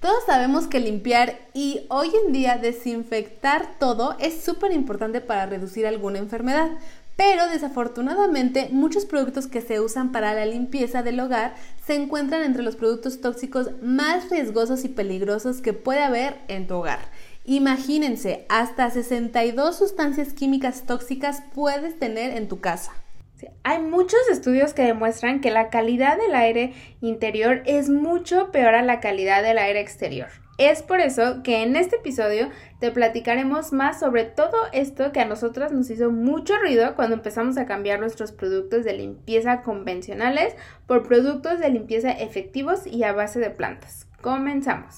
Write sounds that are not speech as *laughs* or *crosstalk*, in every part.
Todos sabemos que limpiar y hoy en día desinfectar todo es súper importante para reducir alguna enfermedad, pero desafortunadamente muchos productos que se usan para la limpieza del hogar se encuentran entre los productos tóxicos más riesgosos y peligrosos que puede haber en tu hogar. Imagínense, hasta 62 sustancias químicas tóxicas puedes tener en tu casa. Hay muchos estudios que demuestran que la calidad del aire interior es mucho peor a la calidad del aire exterior. Es por eso que en este episodio te platicaremos más sobre todo esto que a nosotras nos hizo mucho ruido cuando empezamos a cambiar nuestros productos de limpieza convencionales por productos de limpieza efectivos y a base de plantas. Comenzamos.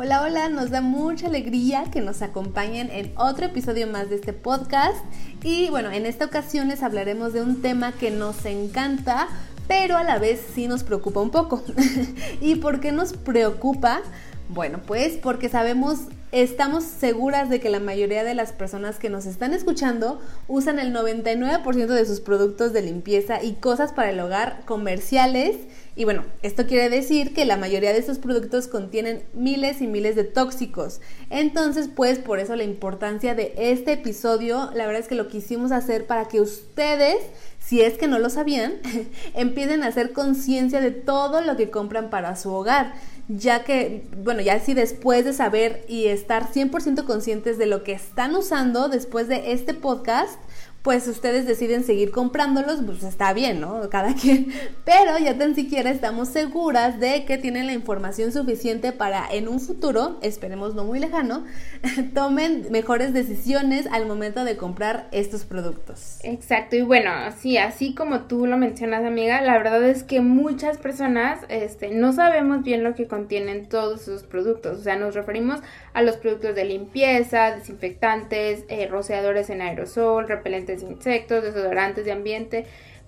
Hola, hola, nos da mucha alegría que nos acompañen en otro episodio más de este podcast. Y bueno, en esta ocasión les hablaremos de un tema que nos encanta, pero a la vez sí nos preocupa un poco. *laughs* ¿Y por qué nos preocupa? Bueno, pues porque sabemos, estamos seguras de que la mayoría de las personas que nos están escuchando usan el 99% de sus productos de limpieza y cosas para el hogar comerciales y bueno, esto quiere decir que la mayoría de estos productos contienen miles y miles de tóxicos. Entonces, pues por eso la importancia de este episodio, la verdad es que lo quisimos hacer para que ustedes, si es que no lo sabían, *laughs* empiecen a hacer conciencia de todo lo que compran para su hogar ya que, bueno, ya si después de saber y estar 100% conscientes de lo que están usando después de este podcast, pues ustedes deciden seguir comprándolos, pues está bien, ¿no? Cada quien. Pero ya tan siquiera estamos seguras de que tienen la información suficiente para en un futuro, esperemos no muy lejano, *laughs* tomen mejores decisiones al momento de comprar estos productos. Exacto, y bueno, sí, así como tú lo mencionas, amiga, la verdad es que muchas personas este, no sabemos bien lo que contienen todos esos productos. O sea, nos referimos a los productos de limpieza, desinfectantes, eh, rociadores en aerosol, repelentes insectos, desodorantes de ambiente,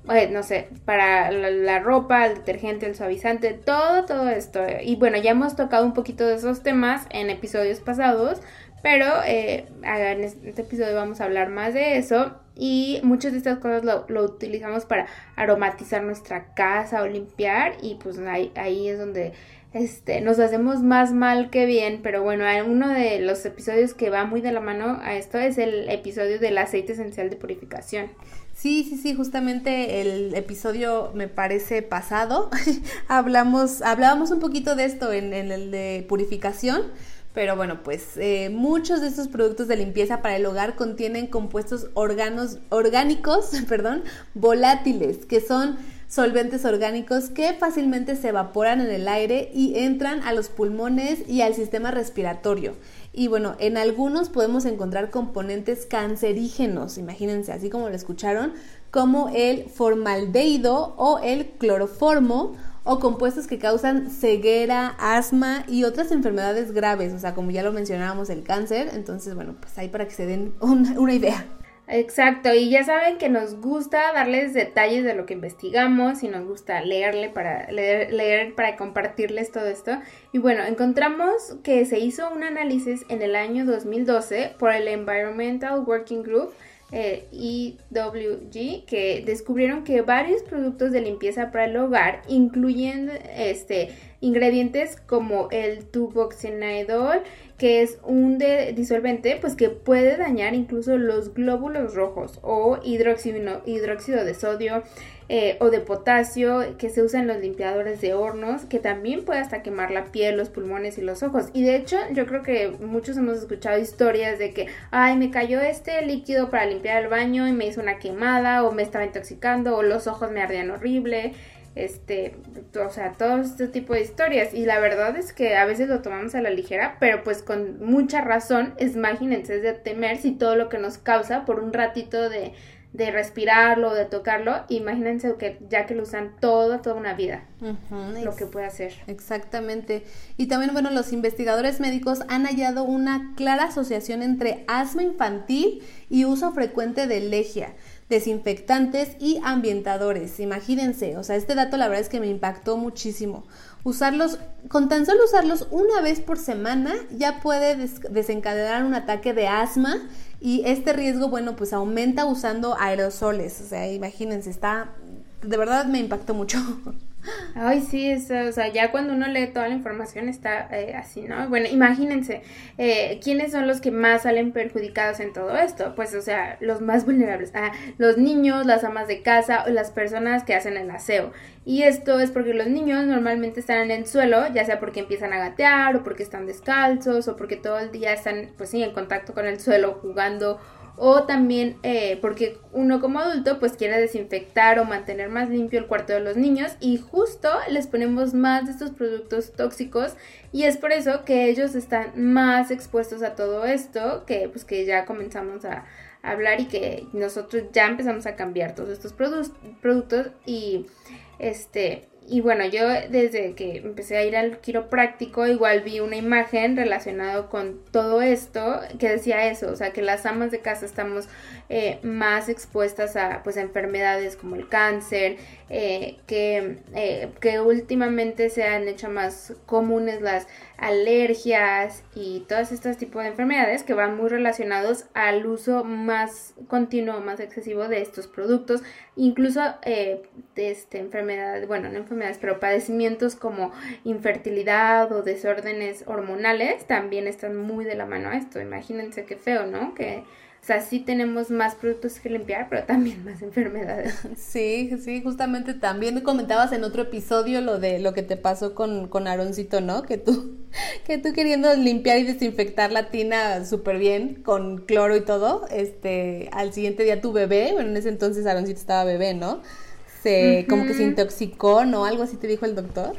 eh, no sé, para la, ropa, el detergente, el suavizante, todo, todo esto. Y bueno, ya hemos tocado un poquito de esos temas en episodios pasados, pero eh, en este episodio vamos a hablar más de eso. Y muchas de estas cosas lo, utilizamos para aromatizar nuestra casa o limpiar. Y pues ahí es donde este, nos hacemos más mal que bien, pero bueno, uno de los episodios que va muy de la mano a esto es el episodio del aceite esencial de purificación. Sí, sí, sí, justamente el episodio me parece pasado. *laughs* Hablamos, hablábamos un poquito de esto en, el de purificación. Pero bueno, pues eh, muchos de estos productos de limpieza para el hogar contienen compuestos orgánicos, *laughs* perdón, volátiles, que son solventes orgánicos que fácilmente se evaporan en el aire y entran a los pulmones y al sistema respiratorio. Y bueno, en algunos podemos encontrar componentes cancerígenos, imagínense, así como lo escucharon, como el formaldehído o el cloroformo o compuestos que causan ceguera, asma y otras enfermedades graves, o sea, como ya lo mencionábamos, el cáncer. Entonces, bueno, pues ahí para que se den una idea. Exacto, y ya saben que nos gusta darles detalles de lo que investigamos y nos gusta leerle para leer, leer, para compartirles todo esto. Y bueno, encontramos que se hizo un análisis en el año 2012 por el Environmental Working Group eh, EWG que descubrieron que varios productos de limpieza para el hogar, incluyendo este ingredientes como el tuboxenidol, que es un disolvente pues que puede dañar incluso los glóbulos rojos o hidróxido, de sodio eh, o de potasio que se usa en los limpiadores de hornos que también puede hasta quemar la piel, los pulmones y los ojos. Y de hecho yo creo que muchos hemos escuchado historias de que, ay, me cayó este líquido para limpiar el baño y me hizo una quemada o me estaba intoxicando o los ojos me ardían horrible. Este, o sea, todo este tipo de historias. Y la verdad es que a veces lo tomamos a la ligera, pero pues con mucha razón, imagínense, es de temer si todo lo que nos causa por un ratito de, de respirarlo, de tocarlo, imagínense que ya que lo usan toda, toda una vida, lo que puede hacer. Exactamente. Y también, bueno, los investigadores médicos han hallado una clara asociación entre asma infantil y uso frecuente de legia desinfectantes y ambientadores. Imagínense, o sea, este dato la verdad es que me impactó muchísimo. Usarlos, con tan solo usarlos una vez por semana, ya puede desencadenar un ataque de asma y este riesgo, bueno, pues aumenta usando aerosoles. O sea, imagínense, está, de verdad me impactó mucho. *laughs* Ay, sí, es, o sea, ya cuando uno lee toda la información está eh, así, ¿no? Bueno, imagínense, eh, ¿quiénes son los que más salen perjudicados en todo esto? Pues, o sea, los más vulnerables, ah, los niños, las amas de casa o las personas que hacen el aseo. Y esto es porque los niños normalmente están en el suelo, ya sea porque empiezan a gatear o porque están descalzos o porque todo el día están, pues sí, en contacto con el suelo jugando o también eh, porque uno como adulto pues quiere desinfectar o mantener más limpio el cuarto de los niños y justo les ponemos más de estos productos tóxicos y es por eso que ellos están más expuestos a todo esto que pues que ya comenzamos a, hablar y que nosotros ya empezamos a cambiar todos estos productos y este y bueno, yo desde que empecé a ir al quiropráctico, igual vi una imagen relacionada con todo esto que decía eso, o sea, que las amas de casa estamos eh, más expuestas a pues enfermedades como el cáncer, eh, que, eh, que últimamente se han hecho más comunes las alergias y todos estos tipos de enfermedades que van muy relacionados al uso más continuo, más excesivo de estos productos, incluso de este, enfermedades, bueno, no enfermedades, pero padecimientos como infertilidad o desórdenes hormonales también están muy de la mano a esto. Imagínense qué feo, ¿no? Que o sea, sí tenemos más productos que limpiar, pero también *laughs* más enfermedades. Sí, sí, justamente también comentabas en otro episodio lo de lo que te pasó con, con Aroncito, ¿no? Que tú, *laughs* que tú queriendo limpiar y desinfectar la tina súper bien, con cloro y todo, este, al siguiente día tu bebé, bueno, en ese entonces Aroncito estaba bebé, ¿no? Se, como que se intoxicó, ¿no? Algo así te dijo el doctor.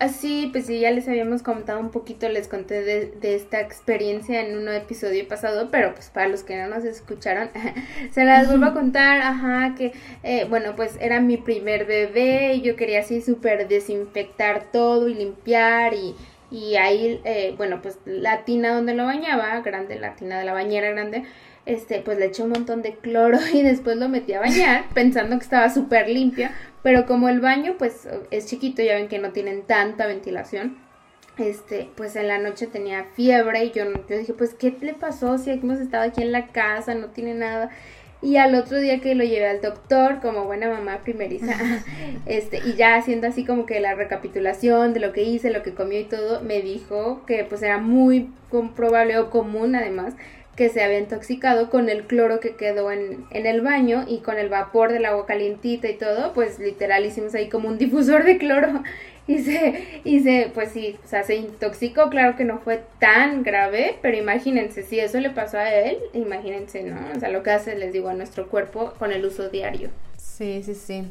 Así, pues sí, ya les habíamos comentado un poquito, les conté de, esta experiencia en un episodio pasado, pero pues para los que no nos escucharon, *laughs* se las vuelvo a contar, ajá, que, eh, bueno, pues era mi primer bebé y yo quería así súper desinfectar todo y limpiar y, y ahí, eh, bueno, pues la tina donde lo bañaba, grande, la tina de la bañera grande, este, pues le eché un montón de cloro *laughs* y después lo metí a bañar pensando que estaba súper limpio, pero como el baño pues es chiquito, ya ven que no tienen tanta ventilación, este, pues en la noche tenía fiebre y yo, yo dije, pues, ¿qué le pasó? Si hemos estado aquí en la casa, no tiene nada. Y al otro día que lo llevé al doctor, como buena mamá primeriza, *laughs* este, y ya haciendo así como que la recapitulación de lo que hice, lo que comió y todo, me dijo que pues era muy comprobable o común además que se había intoxicado con el cloro que quedó en, en, el baño y con el vapor del agua calientita y todo, pues literal hicimos ahí como un *laughs* difusor de cloro y se, y se, pues sí, o sea, se intoxicó, claro que no fue tan grave, pero imagínense, si eso le pasó a él, imagínense, ¿no? O sea, lo que hace, les digo, a nuestro cuerpo con el uso diario. Sí, sí, sí.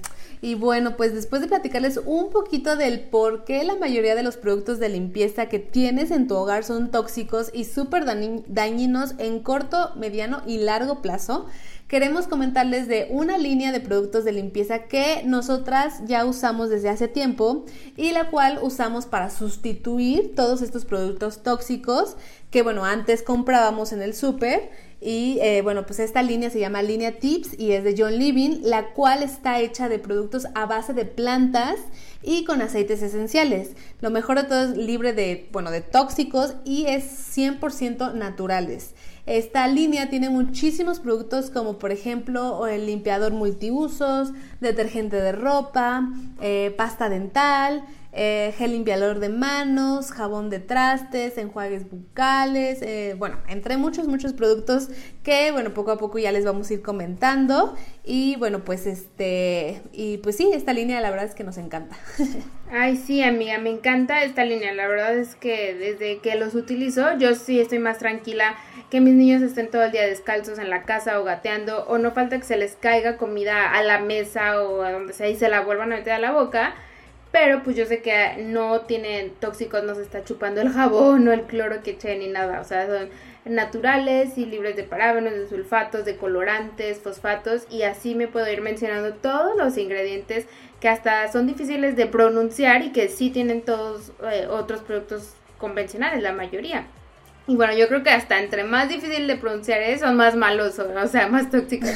Y bueno, pues después de platicarles un poquito del por qué la mayoría de los productos de limpieza que tienes en tu hogar son tóxicos y súper dañinos en corto, mediano y largo plazo, queremos comentarles de una línea de productos de limpieza que nosotras ya usamos desde hace tiempo y la cual usamos para sustituir todos estos productos tóxicos que bueno, antes comprábamos en el súper y eh, bueno, pues esta línea se llama Línea Tips y es de John Living, la cual está hecha de productos a base de plantas y con aceites esenciales. Lo mejor de todo es libre de, bueno, de tóxicos y es 100% naturales. Esta línea tiene muchísimos productos como por ejemplo el limpiador multiusos, detergente de ropa, eh, pasta dental, eh, gel limpiador de manos, jabón de trastes, enjuagues bucales, eh, bueno, entre muchos, muchos productos que, bueno, poco a poco ya les vamos a ir comentando. Y bueno, pues este, y pues sí, esta línea la verdad es que nos encanta. *laughs* Ay, sí, amiga, me encanta esta línea. La verdad es que desde que los utilizo, yo sí estoy más tranquila que mis niños estén todo el día descalzos en la casa o gateando, o no falta que se les caiga comida a la mesa o a donde sea y se la vuelvan a meter a la boca pero pues yo sé que no tienen tóxicos, no se está chupando el jabón, no el cloro que eche ni nada, o sea, son naturales y libres de parabenos, de sulfatos, de colorantes, fosfatos y así me puedo ir mencionando todos los ingredientes que hasta son difíciles de pronunciar y que sí tienen todos eh, otros productos convencionales, la mayoría. Y bueno, yo creo que hasta entre más difícil de pronunciar es, son más malos, o sea, más tóxicos.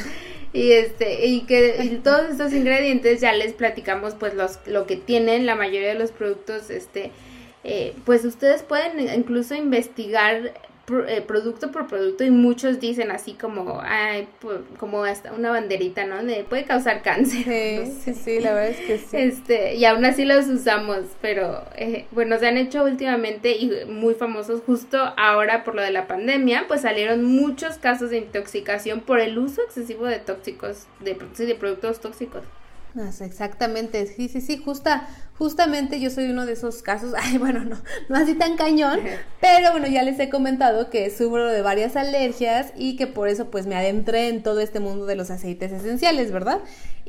Y este y que todos estos ingredientes ya les platicamos pues los lo que tienen. La mayoría de los productos este eh, pues ustedes pueden incluso investigar producto por producto y muchos dicen así como ay, como hasta una banderita no de puede causar cáncer sí *laughs* sí sí la verdad es que sí. Este y aún así los usamos pero eh, bueno se han hecho últimamente y muy famosos justo ahora por lo de la pandemia pues salieron muchos casos de intoxicación por el uso excesivo de tóxicos de, de productos tóxicos Exactamente, sí, sí, sí, justa, justamente yo soy uno de esos casos, *laughs* ay, bueno, no, no así tan cañón, *laughs* pero bueno, ya les he comentado que sufro de varias alergias y que por eso pues me adentré en todo este mundo de los aceites esenciales, ¿verdad?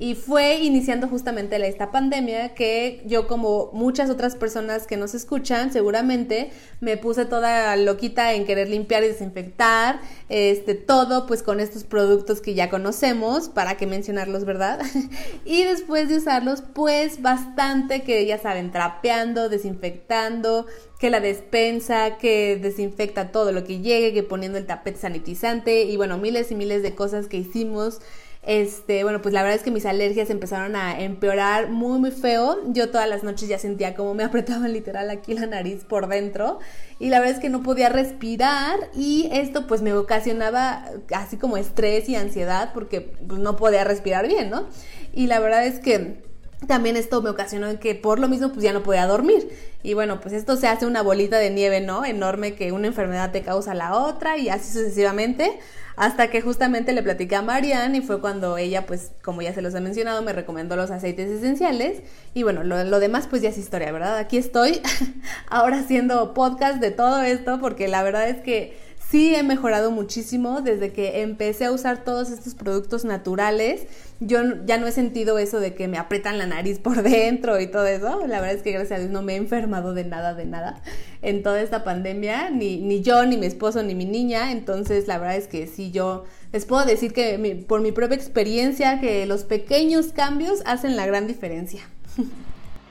Y fue iniciando justamente esta pandemia que yo como muchas otras personas que nos escuchan, seguramente me puse toda loquita en querer limpiar y desinfectar, este, todo pues con estos productos que ya conocemos, para qué mencionarlos, ¿verdad? *laughs* y después de usarlos pues bastante que ya saben, trapeando, desinfectando, que la despensa, que desinfecta todo lo que llegue, que poniendo el tapete sanitizante y bueno, miles y miles de cosas que hicimos este, bueno, pues la verdad es que mis alergias empezaron a empeorar muy, muy feo. Yo todas las noches ya sentía como me *laughs* apretaban literal aquí la nariz por dentro. Y la verdad es que no podía respirar y esto pues me ocasionaba así como estrés y ansiedad porque pues, no podía respirar bien, ¿no? Y la verdad es que también esto me ocasionó que por lo mismo pues ya no podía dormir. Y bueno, pues esto se hace una bolita de nieve, ¿no? Enorme que una enfermedad te causa la otra y así sucesivamente. Hasta que justamente le platicé a Marianne y fue cuando ella, pues, como ya se los he mencionado, me recomendó los aceites esenciales. Y bueno, lo, lo demás pues ya es historia, ¿verdad? Aquí estoy *laughs* ahora haciendo podcast de todo esto porque la verdad es que sí he mejorado muchísimo desde que empecé a usar todos estos productos naturales. Yo ya no he sentido eso de que me aprietan la nariz por *laughs* dentro y todo eso. La verdad es que gracias a Dios no me he enfermado de nada, de nada en toda esta pandemia, ni, ni yo, ni mi esposo, ni mi niña. Entonces la verdad es que sí, yo les puedo decir que por mi propia experiencia que los pequeños cambios hacen la gran diferencia. *laughs*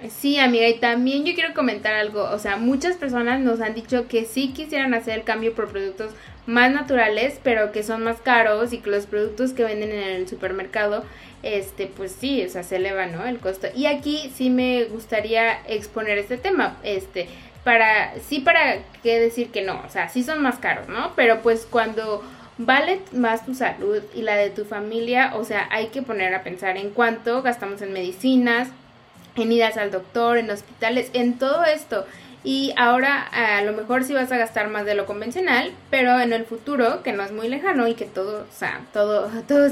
Sí, amiga, y también yo quiero comentar algo, o sea, muchas personas nos han dicho que sí quisieran hacer el cambio por productos más naturales, pero que son más caros y que los productos que venden en el supermercado, este, pues sí, o sea, se eleva, ¿no? El costo. Y aquí sí me gustaría exponer este tema, este, para, sí para qué decir que no, o sea, sí son más caros, ¿no? Pero pues cuando vale más tu salud y la de tu familia, o sea, hay que poner a pensar en cuánto gastamos en medicinas, en idas al doctor, en hospitales, en todo esto. Y ahora a lo mejor sí vas a gastar más de lo convencional, pero en el futuro, que no es muy lejano y que todo, o sea, todo, *laughs* todo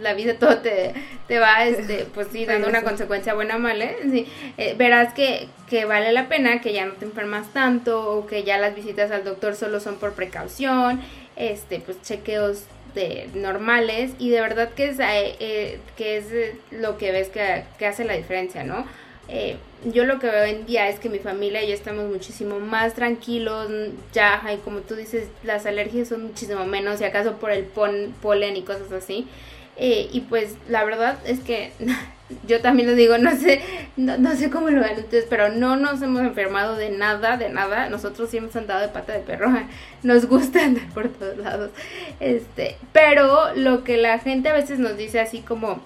la vida todo te, te va, este, *laughs* pues sí, dando una consecuencia buena o mala, sí, eh, verás que, que vale la pena, que ya no te enfermas tanto, o que ya las visitas al doctor solo son por precaución, este, pues chequeos de normales, y de verdad que es, eh, eh, que es lo que ves que, que hace la diferencia, ¿no? Eh, yo lo que veo en día es que mi familia y yo estamos muchísimo más tranquilos, ya, y como tú dices, las alergias son muchísimo menos, y acaso por el polen y cosas así. Eh, y pues la verdad es que *laughs* yo también lo digo, no sé, no, sé cómo lo ven ustedes, pero no nos hemos enfermado de nada, de nada. Nosotros sí hemos andado de pata de perro, *laughs* nos gusta andar por todos lados. Este, pero lo que la gente a veces nos dice así como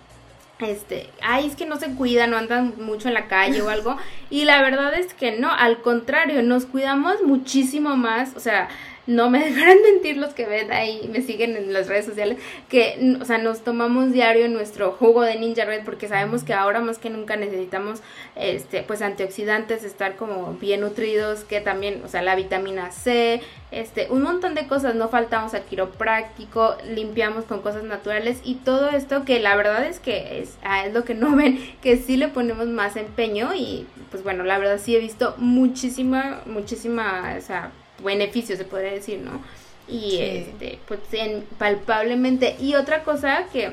este, ay, es que no se cuidan, no andan mucho en la calle o algo. Y la verdad es que no, al contrario, nos cuidamos muchísimo más, o sea, no me *laughs* dejarán mentir los que ven ahí, me siguen en las redes sociales, que, o sea, nos tomamos diario nuestro jugo de Ninja Red porque sabemos que ahora más que nunca necesitamos, este, pues antioxidantes, estar como bien nutridos, que también, o sea, la vitamina C, este, un montón de cosas, no faltamos al quiropráctico, limpiamos con cosas naturales y todo esto que la verdad es que es, ah, es lo que no *laughs* ven, que sí le ponemos más empeño y pues bueno, la verdad sí he visto muchísima, muchísima, o sea, beneficio se podría decir, ¿no? Y este, pues en, palpablemente. Y otra cosa que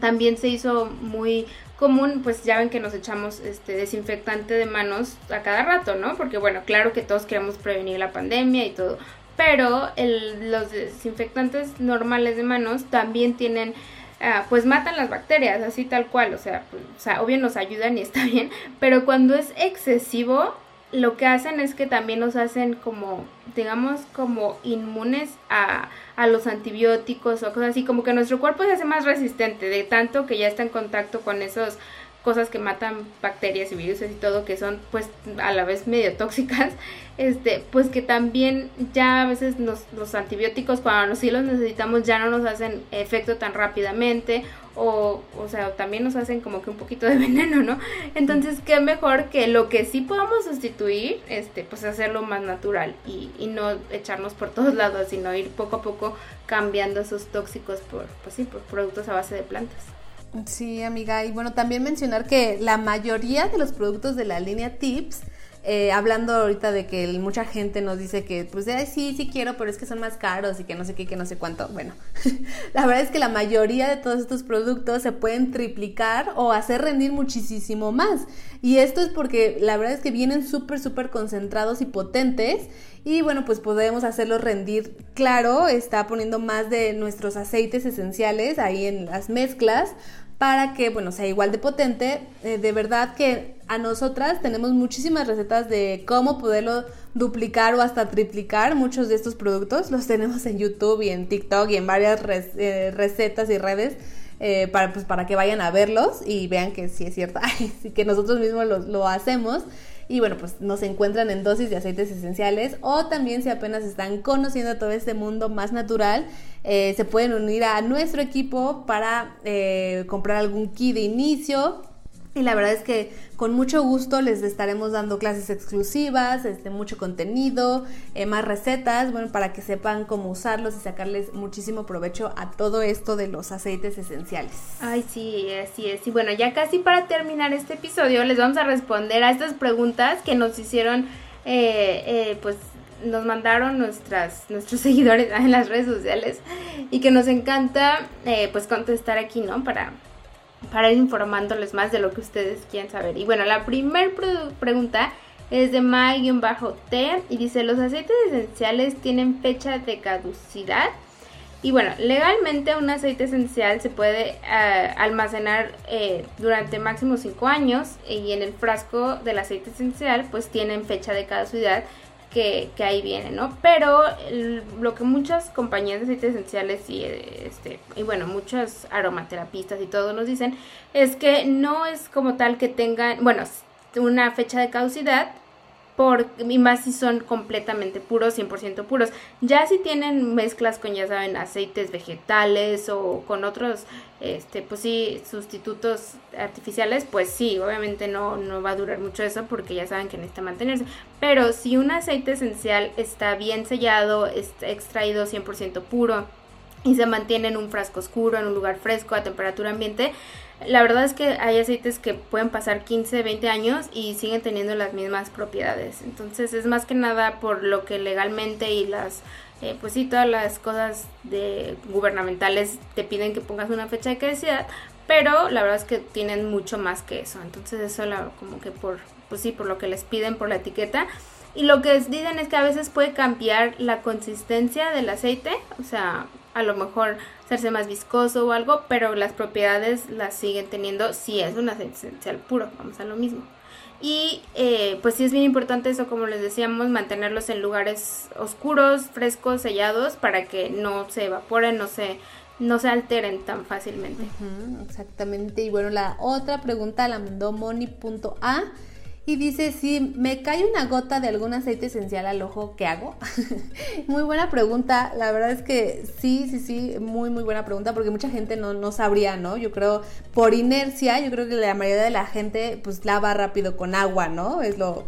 también se hizo muy común, pues ya ven que nos echamos este desinfectante de manos a cada rato, ¿no? Porque bueno, claro que todos queremos prevenir la pandemia y todo, pero el, los desinfectantes normales de manos también tienen ah, pues matan las bacterias, así tal cual, o sea, pues, o sea, obvio nos ayudan y está *laughs* bien, pero cuando es excesivo, lo que hacen es que también nos hacen como, digamos, como inmunes a, a, los antibióticos o cosas así, como que nuestro cuerpo se hace más resistente de tanto que ya está en contacto con esas cosas que matan bacterias y virus y todo, que son pues a la vez medio tóxicas, *laughs* este, pues que también ya a veces los antibióticos cuando sí los necesitamos ya no nos hacen efecto tan rápidamente o, o sea, también nos hacen como que un poquito de *laughs* veneno, ¿no? Entonces, qué mejor que lo que sí podamos sustituir, este, pues hacerlo más natural y, y no echarnos por todos lados, sino ir poco a poco cambiando esos tóxicos por, pues sí, por productos a base de plantas. Sí, amiga, y bueno, también mencionar que la mayoría de los productos de la línea Tips eh, hablando ahorita de que mucha gente nos dice que, pues, sí, sí quiero, pero es que son más caros y que no sé qué, que no sé cuánto. Bueno, *laughs* la verdad es que la mayoría de todos estos productos se pueden triplicar o hacer rendir muchísimo más. Y esto es porque la verdad es que vienen súper, súper concentrados y potentes. Y bueno, pues podemos hacerlos rendir. Claro, está poniendo más de nuestros aceites esenciales ahí en las mezclas para que, bueno, sea igual de potente. Eh, de verdad que a nosotras tenemos muchísimas recetas de cómo poderlo duplicar o hasta triplicar muchos de estos productos. Los tenemos en YouTube y en TikTok y en varias eh, recetas y redes. Eh, para, pues, para que vayan a verlos y vean que sí es cierto, *laughs* que nosotros mismos lo, lo hacemos. Y bueno, pues nos encuentran en dosis de aceites esenciales o también si apenas están conociendo todo este mundo más natural, eh, se pueden unir a nuestro equipo para eh, comprar algún kit de inicio y la verdad es que con mucho gusto les estaremos dando clases exclusivas, este, mucho contenido, eh, más recetas, bueno, para que sepan cómo usarlos y sacarles muchísimo provecho a todo esto de los aceites esenciales. Ay, sí, así es. Y bueno, ya casi para terminar este episodio les vamos a responder a estas preguntas que nos hicieron, eh, eh, pues nos mandaron nuestras, nuestros *laughs* seguidores en las redes sociales y que nos encanta pues contestar aquí, ¿no? Para para ir informándoles más de lo que ustedes quieren saber. Y bueno, la primera pregunta es de Mai-T y dice, ¿los aceites esenciales tienen fecha de caducidad? Y bueno, legalmente un aceite esencial se puede eh, almacenar eh, durante máximo 5 años y en el frasco del aceite esencial pues tienen fecha de caducidad que, ahí viene, ¿no? Pero lo que muchas compañías de aceites esenciales y, este, y bueno, muchos aromaterapistas y todo nos dicen es que no es como tal que tengan, bueno, una fecha de caducidad, por, y más si son completamente puros, 100% puros. Ya si tienen mezclas con, ya saben, aceites vegetales o con otros, este, pues sí, sustitutos artificiales, pues sí, obviamente no, no va a durar mucho eso porque ya saben que necesita mantenerse. Pero si un aceite esencial está bien sellado, está extraído 100% puro y se mantiene en un frasco oscuro, en un lugar fresco, a temperatura ambiente, la verdad es que hay aceites que pueden pasar 15, 20 años y siguen teniendo las mismas propiedades. Entonces es más que nada por lo que legalmente y las, eh, pues sí, todas las cosas de gubernamentales te piden que pongas una fecha de caducidad, pero la verdad es que tienen mucho más que eso. Entonces eso como que por, pues sí, por lo que les piden por la etiqueta. Y lo que dicen es que a veces puede cambiar la consistencia del aceite, o sea, a lo mejor hacerse más viscoso o algo, pero las propiedades las siguen teniendo si es un aceite esencial puro, vamos a lo mismo. Y eh, pues sí es bien importante eso, como les decíamos, mantenerlos en lugares oscuros, frescos, sellados, para que no se evaporen, no se, no se alteren tan fácilmente. exactamente. Y bueno, la otra pregunta la mandó Moni.a Y dice, si me cae una gota de algún aceite esencial al ojo, ¿qué hago? *laughs* muy buena pregunta. La verdad es que sí, sí, sí, muy, muy buena pregunta porque mucha gente no, no sabría, ¿no? Yo creo, por inercia, yo creo que la mayoría de la gente pues lava rápido con agua, ¿no? Es lo,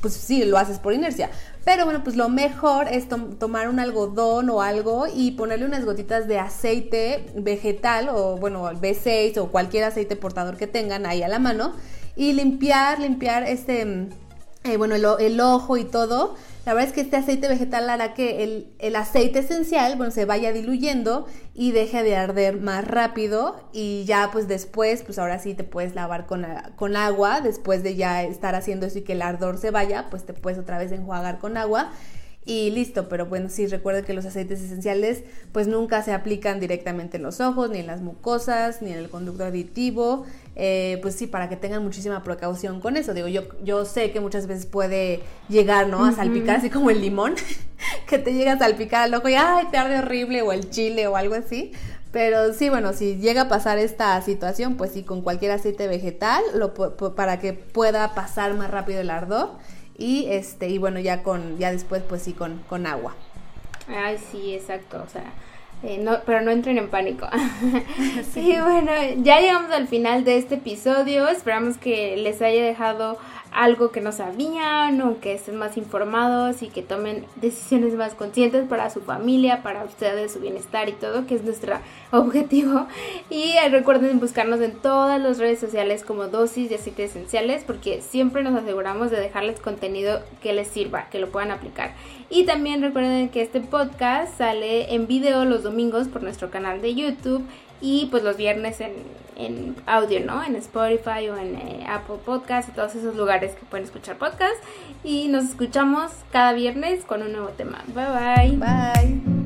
pues sí, lo haces por inercia. Pero bueno, pues lo mejor es tomar un algodón o algo y ponerle unas gotitas de aceite vegetal o bueno, B6 o cualquier aceite portador que tengan ahí a la mano y limpiar, limpiar este, eh, bueno, el, ojo y todo. La verdad es que este aceite vegetal hará que el, el, aceite esencial, bueno, se vaya diluyendo y deje de arder más rápido y ya pues después, pues ahora sí te puedes lavar con, con agua, después de ya estar haciendo eso y que el ardor se vaya, pues te puedes otra vez enjuagar con agua y listo, pero bueno, sí recuerden que los aceites esenciales pues nunca se aplican directamente en los ojos, ni en las mucosas, ni en el conducto aditivo, eh, pues sí, para que tengan muchísima precaución con eso. Digo, yo, yo sé que muchas veces puede llegar, ¿no? A salpicar así como el limón, *laughs* que te llega a salpicar al ojo y ¡ay, te arde horrible! o el chile o algo así. Pero sí, bueno, si llega a pasar esta situación, pues sí, con cualquier aceite vegetal, lo, para que pueda pasar más rápido el ardor y este y bueno ya con ya después pues sí con, con agua ay sí exacto o sea eh, no, pero no entren en pánico. *laughs* sí. Y bueno, ya llegamos al final de este episodio. Esperamos que les haya dejado algo que no sabían o que estén más informados y que tomen decisiones más conscientes para su familia, para ustedes, su bienestar y todo, que es nuestro *laughs* objetivo. Y eh, recuerden buscarnos en todas las redes sociales como dosis de aceites esenciales porque siempre nos aseguramos de dejarles contenido que les sirva, que lo puedan aplicar. Y también recuerden que este podcast sale en video los domingos por nuestro canal de YouTube y pues los viernes en, en audio, ¿no? En Spotify o en eh, Apple Podcast y todos esos lugares que pueden escuchar podcast. Y nos escuchamos cada viernes con un nuevo tema. Bye bye. Bye.